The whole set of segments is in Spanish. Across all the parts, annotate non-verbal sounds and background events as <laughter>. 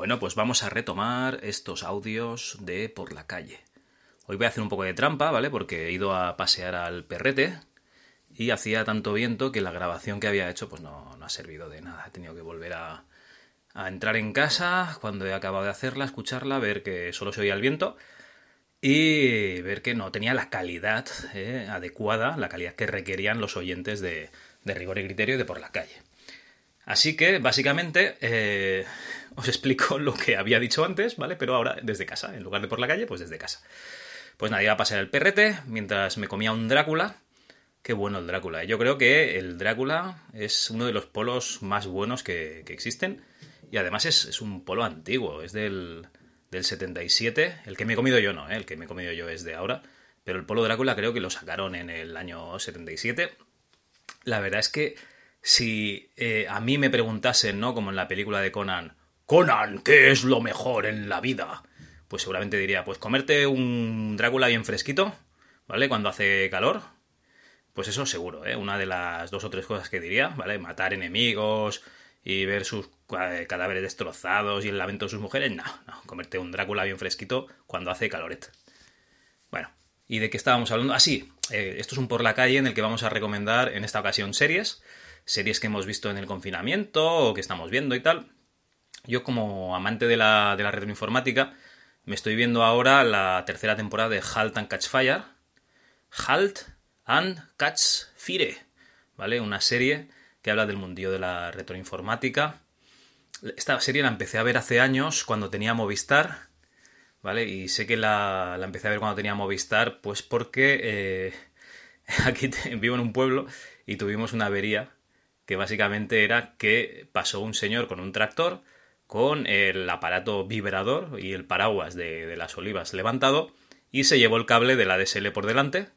Bueno, pues vamos a retomar estos audios de por la calle. Hoy voy a hacer un poco de trampa, ¿vale? Porque he ido a pasear al perrete y hacía tanto viento que la grabación que había hecho pues no, no ha servido de nada. He tenido que volver a, entrar en casa cuando he acabado de hacerla, escucharla, ver que solo se oía el viento y ver que no tenía la calidad eh, adecuada, la calidad que requerían los oyentes de, rigor y criterio de por la calle. Así que, básicamente, eh, os explico <laughs> lo que había dicho antes, ¿vale? Pero ahora desde casa, en lugar de por la calle, pues desde casa. Pues nada, iba a pasar el perrete mientras me comía un Drácula. Qué bueno el Drácula. Yo creo que el Drácula es uno de los polos más buenos que, existen. Y además es, es, un polo antiguo, es del, del 77. El que me he comido yo no, ¿eh? el que me he comido yo es de ahora. Pero el polo Drácula creo que lo sacaron en el año 77. La verdad es que si eh, a mí me preguntasen, ¿no? Como en la película de Conan, Conan, ¿qué es lo mejor en la vida? Pues seguramente diría, pues comerte un Drácula bien fresquito, ¿vale? Cuando hace calor. Pues eso seguro, ¿eh? Una de las dos o tres cosas que diría, ¿vale? Matar enemigos y ver sus cadáveres destrozados y el lamento de sus mujeres, no, no, comerte un Drácula bien fresquito cuando hace caloret. Bueno, ¿y de qué estábamos hablando? Ah, sí, eh, esto es un por la calle en el que vamos a recomendar en esta ocasión series, series que hemos visto en el confinamiento o que estamos viendo y tal. Yo como amante de la, de la retroinformática, me estoy viendo ahora la tercera temporada de Halt and Catch Fire. Halt and Catch Fire, ¿vale? Una serie que habla del mundillo de la retroinformática. Esta serie la empecé a ver hace años cuando tenía Movistar, ¿vale? Y sé que la, la empecé a ver cuando tenía Movistar, pues porque eh, <laughs> aquí vivo en un pueblo y tuvimos una avería que básicamente era que pasó un señor con un tractor con el aparato vibrador y el paraguas de, las olivas levantado y se llevó el cable de la DSL por delante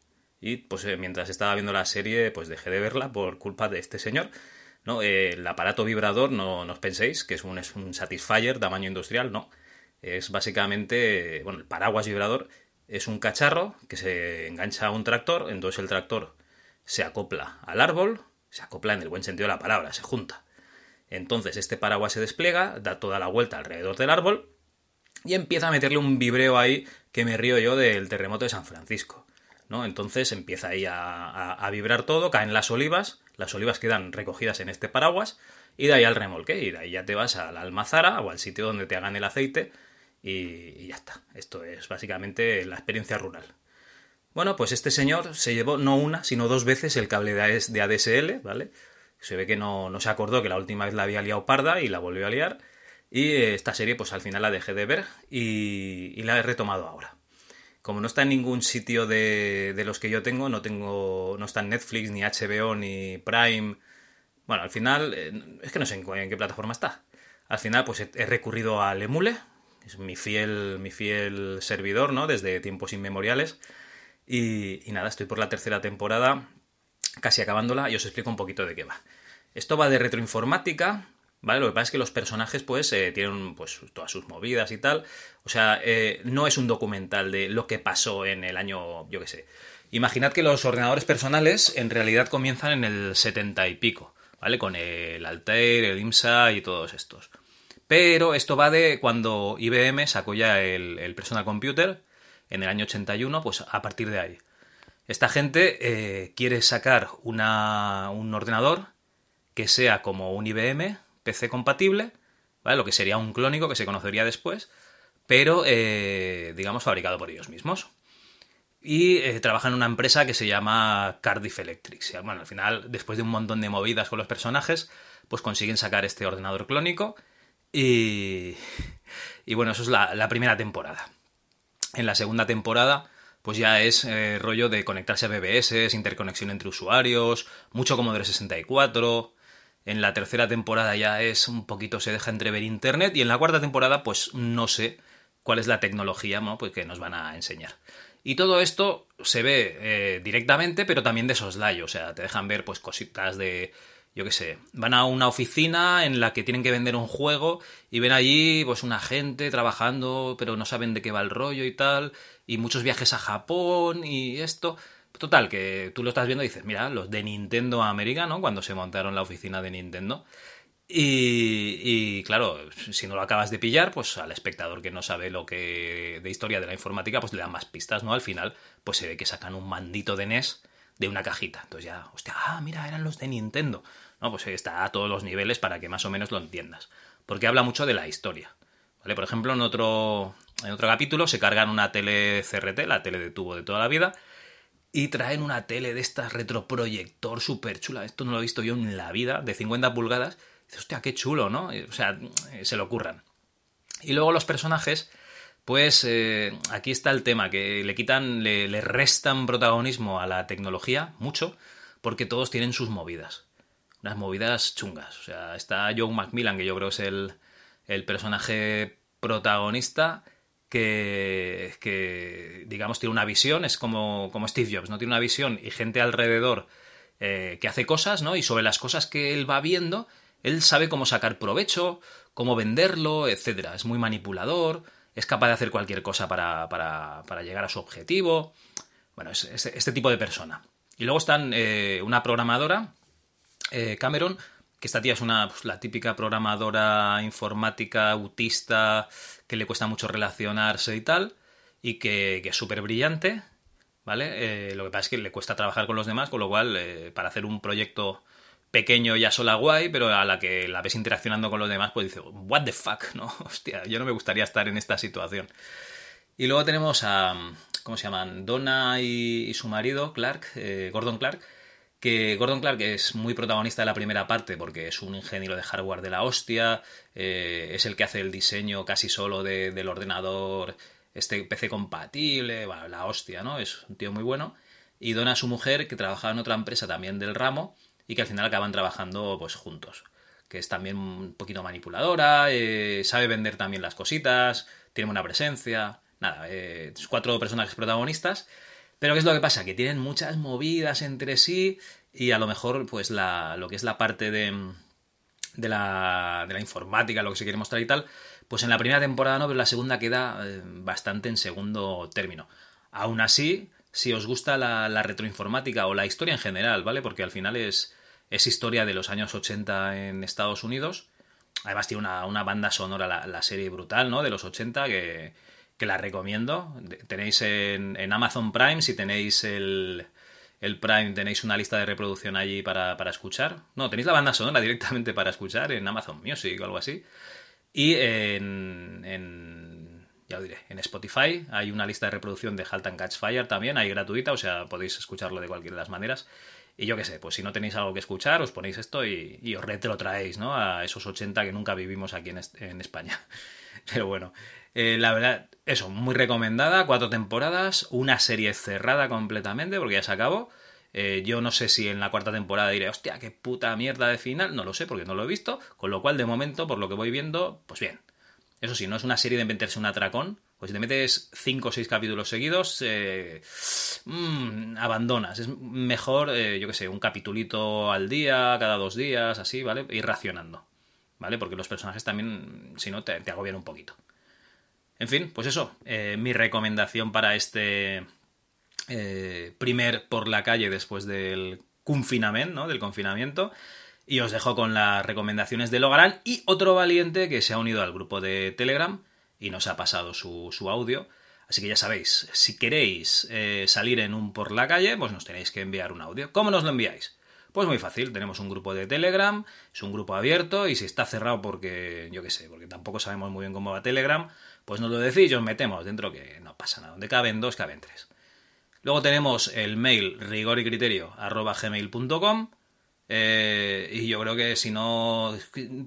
y pues eh, mientras estaba viendo la serie pues dejé de verla por culpa de este señor. ¿no? Eh, el aparato vibrador no, os penséis que es un, es un Satisfyer tamaño industrial, no. Es básicamente, bueno, el paraguas vibrador es un cacharro que se engancha a un tractor, entonces el tractor se acopla al árbol, se acopla en el buen sentido de la palabra, se junta. Entonces este paraguas se despliega, da toda la vuelta alrededor del árbol y empieza a meterle un vibreo ahí que me río yo del terremoto de San Francisco. ¿no? Entonces empieza ahí a, vibrar todo, caen las olivas, las olivas quedan recogidas en este paraguas y de ahí al remolque y de ahí ya te vas a la almazara o al sitio donde te hagan el aceite y, y ya está. Esto es básicamente la experiencia rural. Bueno, pues este señor se llevó no una, sino dos veces el cable de ADSL, ¿vale? Se ve que no, no se acordó que la última vez la había liado parda y la volvió a liar. Y esta serie, pues al final la dejé de ver y, la he retomado ahora como no está en ningún sitio de, de, los que yo tengo, no tengo, no está en Netflix, ni HBO, ni Prime. Bueno, al final, es que no sé en, qué plataforma está. Al final, pues he, recurrido al Emule, es mi fiel, mi fiel servidor, ¿no? Desde tiempos inmemoriales. Y nada, estoy por la tercera temporada, casi acabándola, y os explico un poquito de qué va. Esto va de retroinformática, ¿Vale? Lo que pasa es que los personajes, pues, eh, tienen pues todas sus movidas y tal. O sea, eh, no es un documental de lo que pasó en el año, yo qué sé. Imaginad que los ordenadores personales en realidad comienzan en el 70 y pico, ¿vale? Con el Altair, el IMSA y todos estos. Pero esto va de cuando IBM sacó ya el, Personal Computer en el año 81, pues a partir de ahí. Esta gente eh, quiere sacar una, un ordenador que sea como un IBM, PC compatible, ¿vale? Lo que sería un clónico que se conocería después, pero eh, digamos fabricado por ellos mismos. Y eh, trabaja en una empresa que se llama Cardiff Electric. Bueno, al final, después de un montón de movidas con los personajes, pues consiguen sacar este ordenador clónico. Y, y bueno, eso es la, la, primera temporada. En la segunda temporada, pues ya es eh, rollo de conectarse a BBS, interconexión entre usuarios, mucho Commodore 64, en la tercera temporada ya es un poquito se deja entrever Internet y en la cuarta temporada pues no sé cuál es la tecnología ¿no? pues que nos van a enseñar. Y todo esto se ve eh, directamente, pero también de soslayo. O sea, te dejan ver pues cositas de. Yo qué sé. Van a una oficina en la que tienen que vender un juego y ven allí pues una gente trabajando, pero no saben de qué va el rollo y tal. Y muchos viajes a Japón y esto. Total, que tú lo estás viendo y dices, mira, los de Nintendo americano, cuando se montaron la oficina de Nintendo. Y, claro, si no lo acabas de pillar, pues al espectador que no sabe lo que de historia de la informática, pues le dan más pistas, ¿no? Al final, pues se ve que sacan un mandito de NES de una cajita. Entonces ya, hostia, ah, mira, eran los de Nintendo. No, pues está a todos los niveles para que más o menos lo entiendas. Porque habla mucho de la historia. ¿Vale? Por ejemplo, en otro, en otro capítulo se cargan una tele CRT, la tele de tubo de toda la vida, y traen una tele de estas retroproyector súper chula. Esto no lo he visto yo en la vida, de 50 pulgadas. dices, hostia, qué chulo, ¿no? O sea, se lo ocurran. Y luego los personajes, pues eh, aquí está el tema, que le quitan, le, le, restan protagonismo a la tecnología, mucho, porque todos tienen sus movidas. Unas movidas chungas. O sea, está John Macmillan, que yo creo es el, el personaje protagonista, que, digamos, tiene una visión, es como, como Steve Jobs, ¿no? Tiene una visión y gente alrededor eh, que hace cosas, ¿no? Y sobre las cosas que él va viendo, él sabe cómo sacar provecho, cómo venderlo, etcétera. Es muy manipulador, es capaz de hacer cualquier cosa para, para, para llegar a su objetivo. Bueno, es, este tipo de persona. Y luego están eh, una programadora, eh, Cameron, que esta tía es una, pues, la típica programadora informática, autista, que le cuesta mucho relacionarse y tal, y que, es súper brillante, ¿vale? Eh, lo que pasa es que le cuesta trabajar con los demás, con lo cual, eh, para hacer un proyecto pequeño ya sola guay, pero a la que la ves interaccionando con los demás, pues dice, what the fuck, ¿no? <laughs> Hostia, yo no me gustaría estar en esta situación. Y luego tenemos a, ¿cómo se llaman? Donna y, su marido, Clark, eh, Gordon Clark, que Gordon Clark es muy protagonista de la primera parte porque es un ingeniero de hardware de la hostia, eh, es el que hace el diseño casi solo del ordenador, este PC compatible, bueno, la hostia, ¿no? Es un tío muy bueno. Y Donna, su mujer, que trabajaba en otra empresa también del ramo y que al final acaban trabajando pues juntos. Que es también un poquito manipuladora, eh, sabe vender también las cositas, tiene buena presencia. Nada, eh, cuatro personajes protagonistas pero ¿qué es lo que pasa? Que tienen muchas movidas entre sí y a lo mejor pues la, lo que es la parte de, de, la, de la informática, lo que se quiere mostrar y tal, pues en la primera temporada no, pero la segunda queda eh, bastante en segundo término. Aún así, si os gusta la, retroinformática o la historia en general, ¿vale? Porque al final es, es historia de los años 80 en Estados Unidos. Además tiene una, una banda sonora, la, la, serie brutal, ¿no? De los 80 que, que la recomiendo. Tenéis en, Amazon Prime, si tenéis el, el, Prime, tenéis una lista de reproducción allí para, para, escuchar. No, tenéis la banda sonora directamente para escuchar en Amazon Music o algo así. Y en, en ya diré, en Spotify hay una lista de reproducción de Halt and Catch Fire también, hay gratuita, o sea, podéis escucharlo de cualquiera de las maneras. Y yo qué sé, pues si no tenéis algo que escuchar, os ponéis esto y, y os traéis ¿no? A esos 80 que nunca vivimos aquí en, en España. <laughs> Pero bueno, eh, la verdad, eso, muy recomendada, cuatro temporadas, una serie cerrada completamente, porque ya se acabó. Eh, yo no sé si en la cuarta temporada diré, hostia, qué puta mierda de final, no lo sé porque no lo he visto, con lo cual de momento, por lo que voy viendo, pues bien. Eso sí, no es una serie de meterse un atracón, pues si te metes cinco o seis capítulos seguidos, eh, mm, abandonas. Es mejor, yo qué sé, un capitulito al día, cada dos días, así, ¿vale? Ir racionando, ¿vale? Porque los personajes también, si no, te agobian un poquito. En fin, pues eso, eh, mi recomendación para este eh, primer por la calle después del confinamiento, ¿no? Del confinamiento. Y os dejo con las recomendaciones de Logarán y otro valiente que se ha unido al grupo de Telegram y nos ha pasado su, audio. Así que ya sabéis, si queréis eh, salir en un por la calle, pues nos tenéis que enviar un audio. ¿Cómo nos lo enviáis? Pues muy fácil, tenemos un grupo de Telegram, es un grupo abierto y si está cerrado porque, yo qué sé, porque tampoco sabemos muy bien cómo va Telegram, pues nos lo decís y os metemos dentro que no pasa nada. Donde caben dos, caben tres. Luego tenemos el mail rigor y criterio gmail.com eh, y yo creo que si no,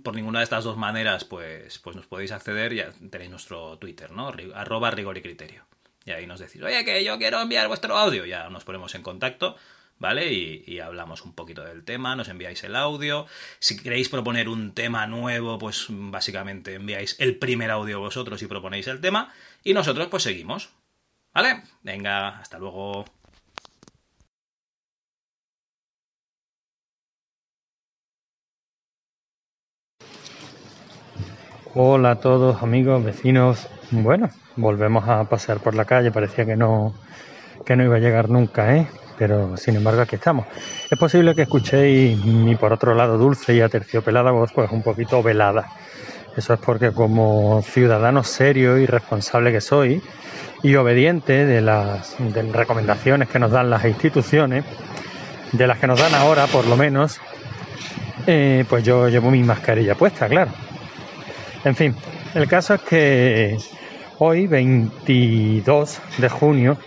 por ninguna de estas dos maneras, pues, pues nos podéis acceder, ya tenéis nuestro Twitter, ¿no? Arroba rigor y criterio. Y ahí nos decís, oye, que yo quiero enviar vuestro audio. Ya nos ponemos en contacto ¿vale? Y, hablamos un poquito del tema, nos enviáis el audio. Si queréis proponer un tema nuevo, pues básicamente enviáis el primer audio vosotros y proponéis el tema. Y nosotros pues seguimos. ¿Vale? Venga, hasta luego. Hola a todos amigos, vecinos. Bueno, volvemos a pasear por la calle. Parecía que no, que no iba a llegar nunca, ¿eh? Pero sin embargo aquí estamos. Es posible que escuchéis mi por otro lado dulce y aterciopelada voz pues un poquito velada. Eso es porque como ciudadano serio y responsable que soy y obediente de las, recomendaciones que nos dan las instituciones, de las que nos dan ahora por lo menos, eh, pues yo llevo mi mascarilla puesta, claro. En fin, el caso es que hoy, 22 de junio,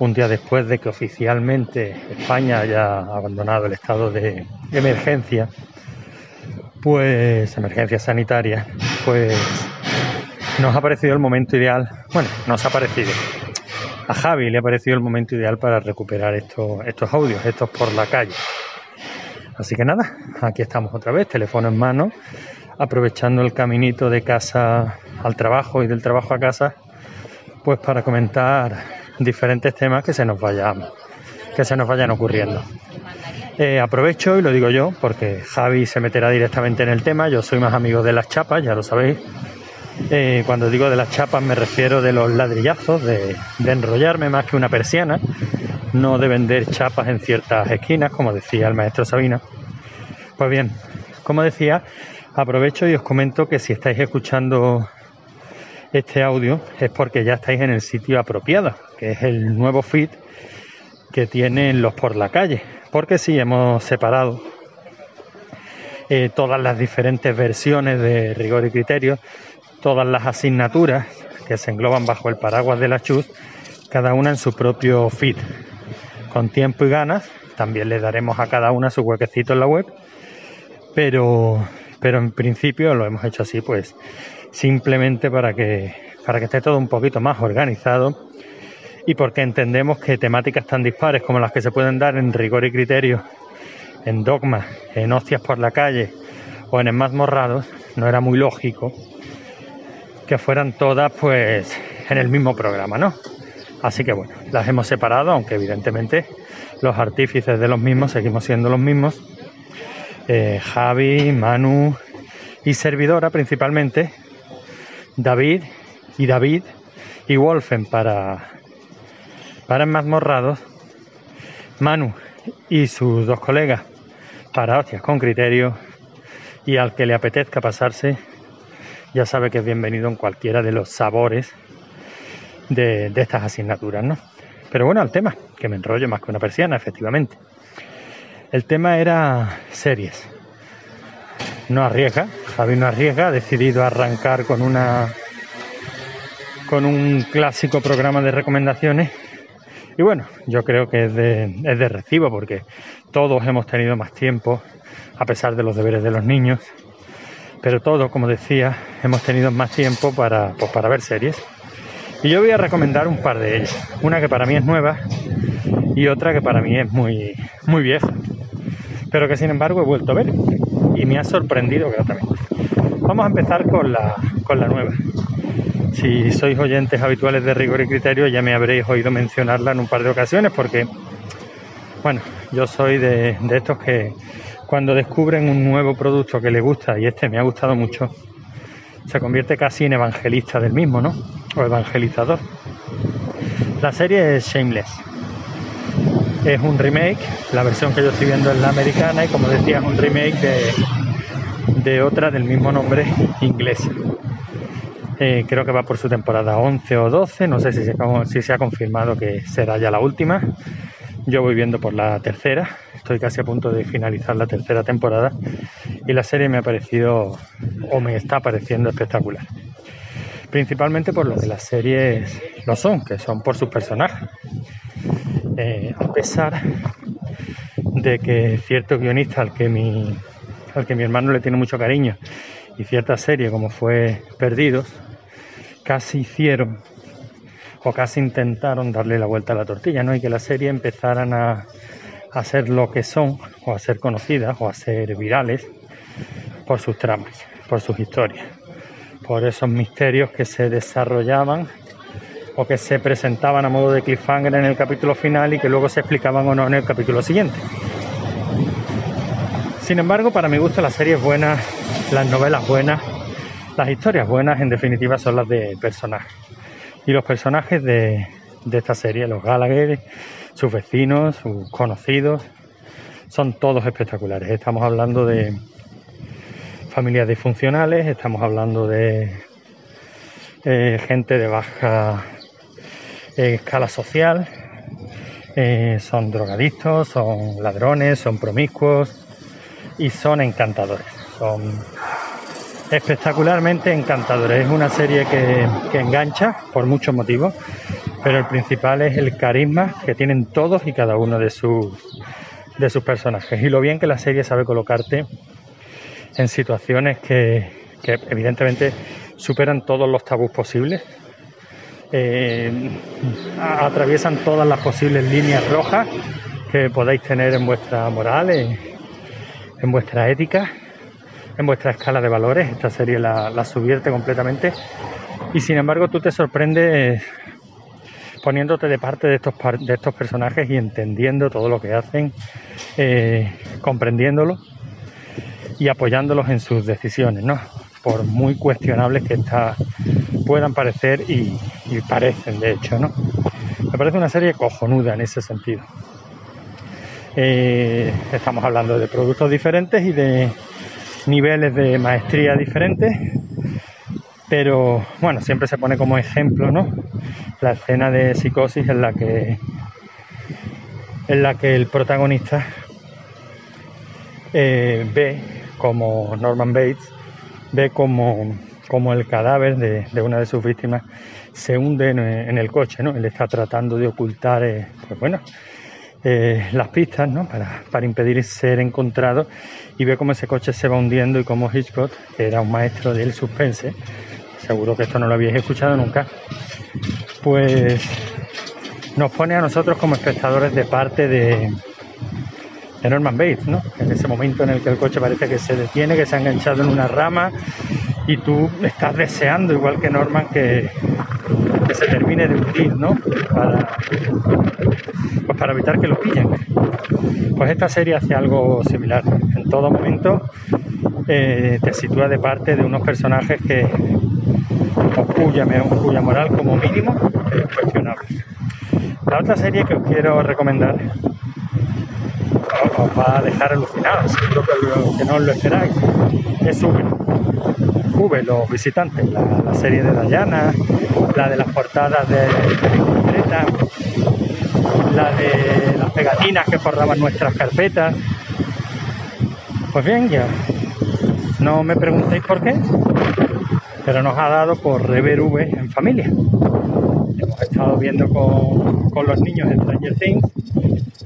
un día después de que oficialmente España haya abandonado el estado de emergencia, pues emergencia sanitaria, pues nos ha parecido el momento ideal, bueno, nos ha parecido, a Javi le ha parecido el momento ideal para recuperar estos, estos audios, estos por la calle. Así que nada, aquí estamos otra vez, teléfono en mano, aprovechando el caminito de casa al trabajo y del trabajo a casa, pues para comentar diferentes temas que se nos vayan, que se nos vayan ocurriendo. Eh, aprovecho y lo digo yo, porque Javi se meterá directamente en el tema. Yo soy más amigo de las chapas, ya lo sabéis. Eh, cuando digo de las chapas me refiero de los ladrillazos, de, de, enrollarme más que una persiana, no de vender chapas en ciertas esquinas, como decía el maestro Sabina. Pues bien, como decía, aprovecho y os comento que si estáis escuchando este audio es porque ya estáis en el sitio apropiado, que es el nuevo feed que tienen los por la calle. Porque sí, hemos separado eh, todas las diferentes versiones de rigor y criterio, todas las asignaturas que se engloban bajo el paraguas de la CHUS, cada una en su propio feed. Con tiempo y ganas, también le daremos a cada una su huequecito en la web, pero, pero en principio lo hemos hecho así, pues simplemente para que, para que esté todo un poquito más organizado y porque entendemos que temáticas tan dispares como las que se pueden dar en rigor y criterio, en dogma, en hostias por la calle o en más morrados, no era muy lógico que fueran todas pues en el mismo programa, ¿no? Así que bueno, las hemos separado, aunque evidentemente los artífices de los mismos seguimos siendo los mismos. Eh, Javi, Manu y servidora principalmente, David y David y Wolfen para, para Manu y sus dos colegas para hostias con criterio y al que le apetezca pasarse ya sabe que es bienvenido en cualquiera de los sabores de, de estas asignaturas, ¿no? Pero bueno, al tema, que me enrollo más que una persiana, efectivamente. El tema era series no arriesga, Javi no arriesga, ha decidido arrancar con una con un clásico programa de recomendaciones. Y bueno, yo creo que es de, es de recibo porque todos hemos tenido más tiempo a pesar de los deberes de los niños, pero todos, como decía, hemos tenido más tiempo para, pues, para ver series. Y yo voy a recomendar un par de ellas, una que para mí es nueva y otra que para mí es muy, muy vieja, pero que sin embargo he vuelto a ver y me ha sorprendido gratamente. Vamos a empezar con la, con la nueva. Si sois oyentes habituales de rigor y criterio ya me habréis oído mencionarla en un par de ocasiones porque, bueno, yo soy de, de estos que cuando descubren un nuevo producto que les gusta y este me ha gustado mucho, se convierte casi en evangelista del mismo, ¿no? O evangelizador. La serie es Shameless es un remake, la versión que yo estoy viendo es la americana y como decía es un remake de, de otra del mismo nombre inglesa. Eh, creo que va por su temporada 11 o 12, no sé si se, si se ha confirmado que será ya la última. Yo voy viendo por la tercera, estoy casi a punto de finalizar la tercera temporada y la serie me ha parecido o me está pareciendo espectacular. Principalmente por lo de las series lo son, que son por sus personajes. Eh, a pesar de que cierto guionista al que mi al que mi hermano le tiene mucho cariño y cierta serie como fue Perdidos casi hicieron o casi intentaron darle la vuelta a la tortilla, ¿no? Y que la serie empezaran a, a ser lo que son, o a ser conocidas, o a ser virales, por sus tramas, por sus historias, por esos misterios que se desarrollaban o que se presentaban a modo de cliffhanger en el capítulo final y que luego se explicaban o no en el capítulo siguiente. Sin embargo, para mi gusto las series buenas, las novelas buenas, las historias buenas en definitiva son las de personajes. Y los personajes de, de esta serie, los Gallagher, sus vecinos, sus conocidos, son todos espectaculares. Estamos hablando de familias disfuncionales, estamos hablando de eh, gente de baja escala social, eh, son drogadictos, son ladrones, son promiscuos y son encantadores. Son espectacularmente encantadores. Es una serie que, que engancha por muchos motivos, pero el principal es el carisma que tienen todos y cada uno de sus, de sus personajes y lo bien que la serie sabe colocarte en situaciones que, evidentemente superan todos los tabús posibles, eh, atraviesan todas las posibles líneas rojas que podáis tener en vuestra moral, en, vuestra ética, en vuestra escala de valores. Esta serie la, la subvierte completamente y sin embargo tú te sorprendes poniéndote de parte de estos, personajes y entendiendo todo lo que hacen, eh, comprendiéndolo y apoyándolos en sus decisiones, ¿no? Por muy cuestionables que estas puedan parecer y, parecen, de hecho, ¿no? Me parece una serie cojonuda en ese sentido. Eh, estamos hablando de productos diferentes y de niveles de maestría diferentes, pero bueno, siempre se pone como ejemplo, ¿no? La escena de psicosis en la que en la que el protagonista eh, ve como Norman Bates ve como, como el cadáver de, una de sus víctimas se hunde en, el coche, ¿no? Él está tratando de ocultar, eh, pues bueno, eh, las pistas, ¿no? Para, para, impedir ser encontrado y ve cómo ese coche se va hundiendo y cómo Hitchcock, que era un maestro del suspense, seguro que esto no lo habéis escuchado nunca, pues nos pone a nosotros como espectadores de parte de, Norman Bates, ¿no? En ese momento en el que el coche parece que se detiene, que se ha enganchado en una rama y tú estás deseando, igual que Norman, que, que se termine de hundir, ¿no? Para, pues para evitar que lo pillen. Pues esta serie hace algo similar. En todo momento eh, te sitúa de parte de unos personajes que cuya, moral como mínimo es cuestionable. La otra serie que os quiero recomendar os va a dejar alucinados, seguro que, no os lo esperáis. Es V. V, los visitantes, la, serie de Dayana, la de las portadas de, de la de las pegatinas que forraban nuestras carpetas. Pues bien, ya no me preguntéis por qué, pero nos ha dado por rever V en familia. Hemos estado viendo con, con los niños Stranger Things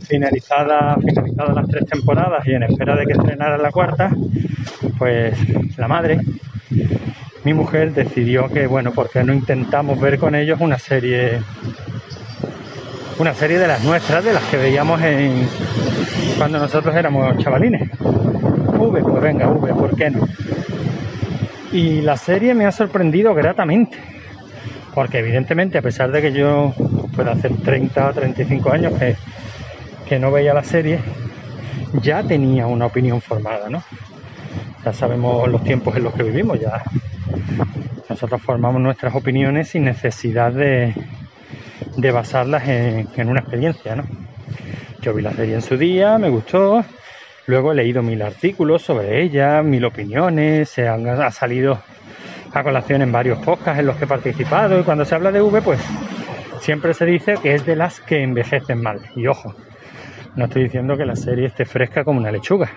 finalizada, finalizadas las tres temporadas y en espera de que estrenara la cuarta, pues la madre, mi mujer, decidió que, bueno, porque no intentamos ver con ellos una serie, una serie de las nuestras, de las que veíamos cuando nosotros éramos chavalines. V, pues venga, V, ¿por qué no? Y la serie me ha sorprendido gratamente, porque evidentemente, a pesar de que yo pueda hacer 30 o 35 años que no veía la serie, ya tenía una opinión formada, ¿no? Ya sabemos los tiempos en los que vivimos, ya nosotros formamos nuestras opiniones sin necesidad de, basarlas en, una experiencia, ¿no? Yo vi la serie en su día, me gustó, luego he leído mil artículos sobre ella, mil opiniones, se han ha salido a colación en varios podcasts en los que he participado y cuando se habla de V, pues siempre se dice que es de las que envejecen mal. Y ojo, no estoy diciendo que la serie esté fresca como una lechuga.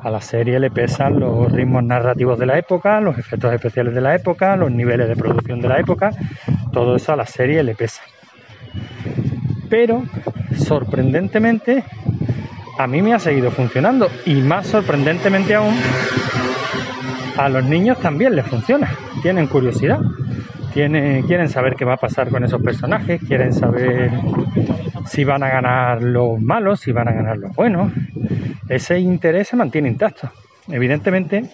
A la serie le pesan los ritmos narrativos de la época, los efectos especiales de la época, los niveles de producción de la época. Todo eso a la serie le pesa. Pero, sorprendentemente, a mí me ha seguido funcionando. Y más sorprendentemente aún, a los niños también les funciona. Tienen curiosidad quieren saber qué va a pasar con esos personajes, quieren saber si van a ganar los malos, si van a ganar los buenos. Ese interés se mantiene intacto. Evidentemente,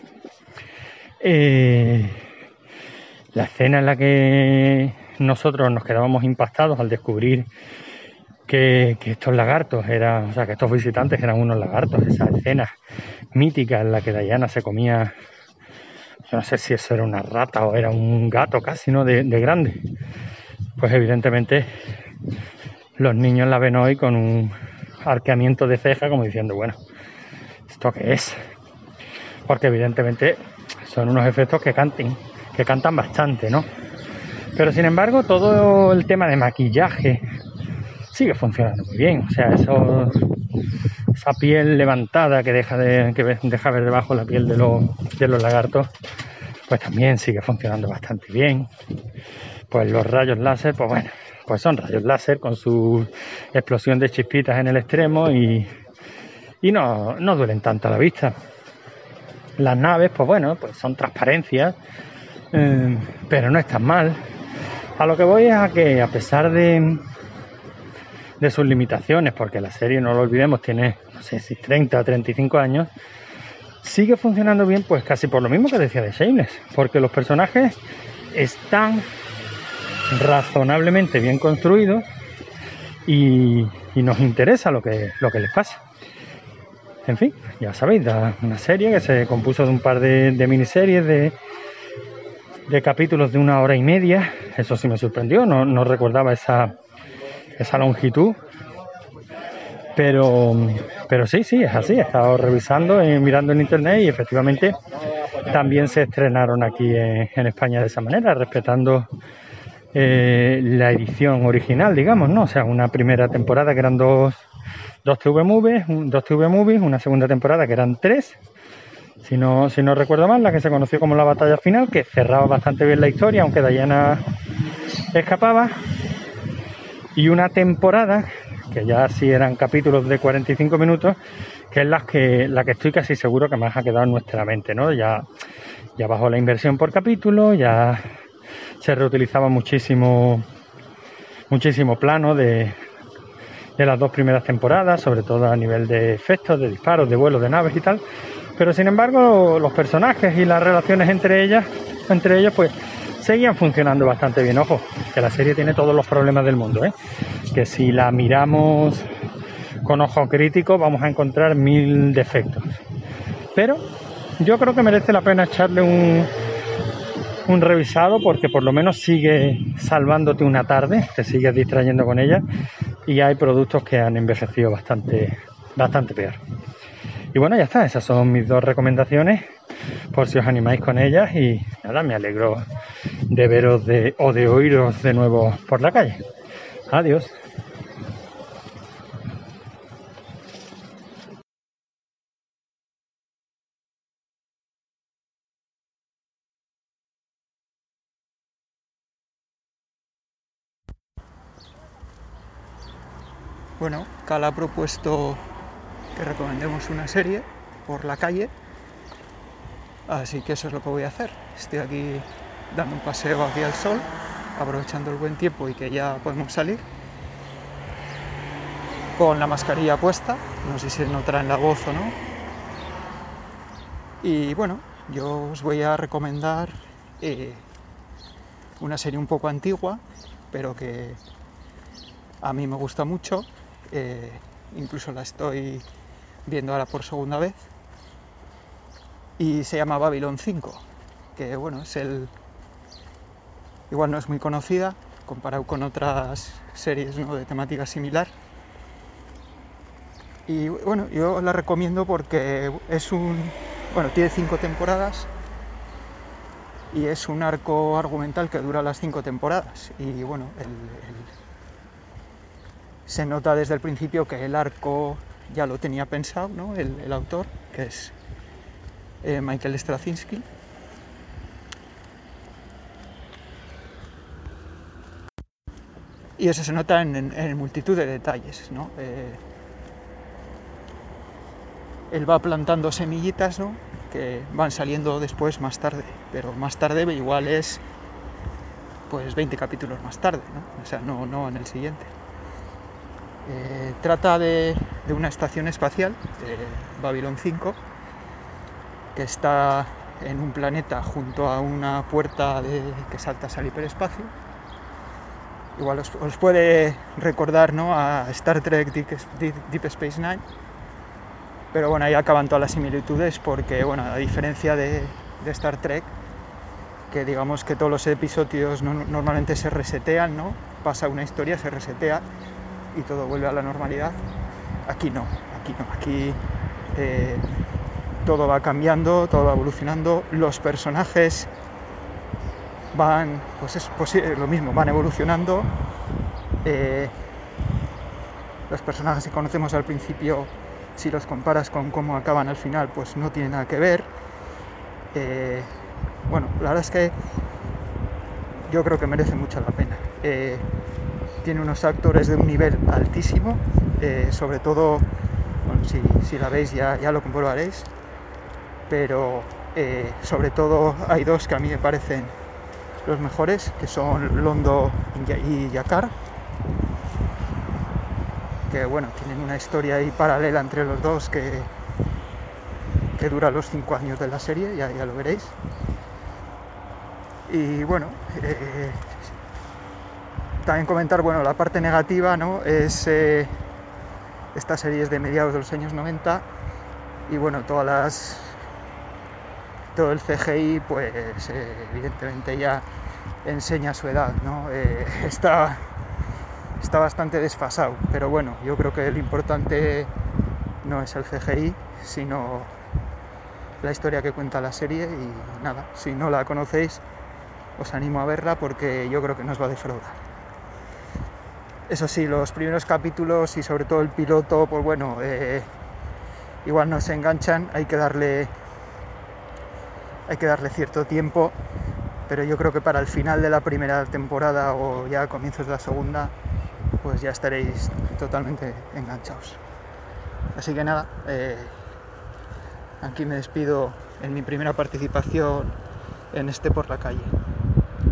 eh, la escena en la que nosotros nos quedábamos impactados al descubrir que, estos lagartos eran, o sea, que estos visitantes eran unos lagartos, esa escena mítica en la que Diana se comía no sé si eso era una rata o era un gato casi, ¿no? De, grande. Pues evidentemente los niños la ven hoy con un arqueamiento de ceja como diciendo, bueno, ¿esto qué es? Porque evidentemente son unos efectos que canten, que cantan bastante, ¿no? Pero sin embargo, todo el tema de maquillaje sigue funcionando muy bien. O sea, eso, esa piel levantada que deja de que deja ver debajo la piel de los, de los lagartos, pues también sigue funcionando bastante bien. Pues los rayos láser, pues bueno, pues son rayos láser con su explosión de chispitas en el extremo y, y no, no duelen tanto a la vista. Las naves, pues bueno, pues son transparencias, eh, pero no están mal. A lo que voy es a que a pesar de, de sus limitaciones, porque la serie, no lo olvidemos, tiene, no sé si 30 o 35 años, sigue funcionando bien, pues casi por lo mismo que decía de Shameless, porque los personajes están razonablemente bien construidos y, nos interesa lo que, lo que les pasa. En fin, ya sabéis, una serie que se compuso de un par de, miniseries de, de capítulos de una hora y media. Eso sí me sorprendió, no, no recordaba esa, esa longitud. Pero, pero sí, sí, es así. He estado revisando y mirando en internet y efectivamente también se estrenaron aquí en, España de esa manera, respetando eh, la edición original, digamos, ¿no? O sea, una primera temporada que eran dos, dos TV movies, dos TV movies, una segunda temporada que eran tres. Si no, si no recuerdo mal, la que se conoció como la batalla final, que cerraba bastante bien la historia, aunque Diana escapaba y una temporada, que ya sí eran capítulos de 45 minutos, que es la que, la que estoy casi seguro que más ha quedado en nuestra mente, ¿no? Ya, ya la inversión por capítulo, ya se reutilizaba muchísimo, muchísimo plano de, de las dos primeras temporadas, sobre todo a nivel de efectos, de disparos, de vuelos de naves y tal. Pero sin embargo, los personajes y las relaciones entre ellas, entre ellos, pues seguían funcionando bastante bien. Ojo, que la serie tiene todos los problemas del mundo, ¿eh? que si la miramos con ojo crítico vamos a encontrar mil defectos. Pero yo creo que merece la pena echarle un, un revisado porque por lo menos sigue salvándote una tarde, te sigues distrayendo con ella y hay productos que han envejecido bastante, bastante peor. Y bueno, ya está, esas son mis dos recomendaciones por si os animáis con ellas y nada, me alegro de veros de, o de oíros de nuevo por la calle. Adiós. Bueno, Cal ha propuesto que recomendemos una serie por la calle Así que eso es lo que voy a hacer. Estoy aquí dando un paseo aquí al sol, aprovechando el buen tiempo y que ya podemos salir. Con la mascarilla puesta, no sé si se notará en la voz o no. Y bueno, yo os voy a recomendar eh, una serie un poco antigua, pero que a mí me gusta mucho. Eh, incluso la estoy viendo ahora por segunda vez y se llama Babylon 5, que bueno, es el... igual no es muy conocida comparado con otras series de temática similar. Y bueno, yo la recomiendo porque es un... bueno, tiene cinco temporadas y es un arco argumental que dura las cinco temporadas. Y bueno, se nota desde el principio que el arco ya lo tenía pensado, ¿no? el, autor, que es eh, Michael Straczynski. Y eso se nota en, multitud de detalles, ¿no? Eh, él va plantando semillitas, ¿no? Que van saliendo después más tarde, pero más tarde igual es pues 20 capítulos más tarde, ¿no? O sea, no, no en el siguiente. Eh, trata de, una estación espacial, de Babylon 5, que está en un planeta junto a una puerta que saltas al hiperespacio. Igual os, puede recordar ¿no? a Star Trek Deep, Space Nine, pero bueno, ahí acaban todas las similitudes porque, bueno, a diferencia de, Star Trek, que digamos que todos los episodios normalmente se resetean, ¿no? Pasa una historia, se resetea. Y todo vuelve a la normalidad. Aquí no, aquí no, aquí eh, todo va cambiando, todo va evolucionando, los personajes van, pues es posible, lo mismo, van evolucionando. Eh, los personajes que conocemos al principio, si los comparas con cómo acaban al final, pues no tiene nada que ver. Eh, bueno, la verdad es que yo creo que merece mucho la pena. Tiene unos actores de un nivel altísimo, sobre todo, si, la veis ya, lo comprobaréis, pero sobre todo hay dos que a mí me parecen los mejores, que son Londo y Yakar, que bueno, tienen una historia ahí paralela entre los dos que, que dura los cinco años de la serie, ya, ya lo veréis. Y bueno, eh, también comentar, bueno, la parte negativa, ¿no? Es eh, esta serie es de mediados de los años 90 y bueno, todas las todo el CGI, pues eh, evidentemente ya enseña su edad, ¿no? Eh, <laughs> está, está bastante desfasado, pero bueno, yo creo que lo importante no es el CGI, sino la historia que cuenta la serie y nada, si no la conocéis, os animo a verla porque yo creo que nos va a defraudar. Eso sí, los primeros capítulos y sobre todo el piloto, pues bueno, eh, igual no se enganchan, hay que darle hay que darle cierto tiempo, pero yo creo que para el final de la primera temporada o ya comienzos de la segunda, pues ya estaréis totalmente enganchados. Así que nada, eh, aquí me despido en mi primera participación en este por la calle.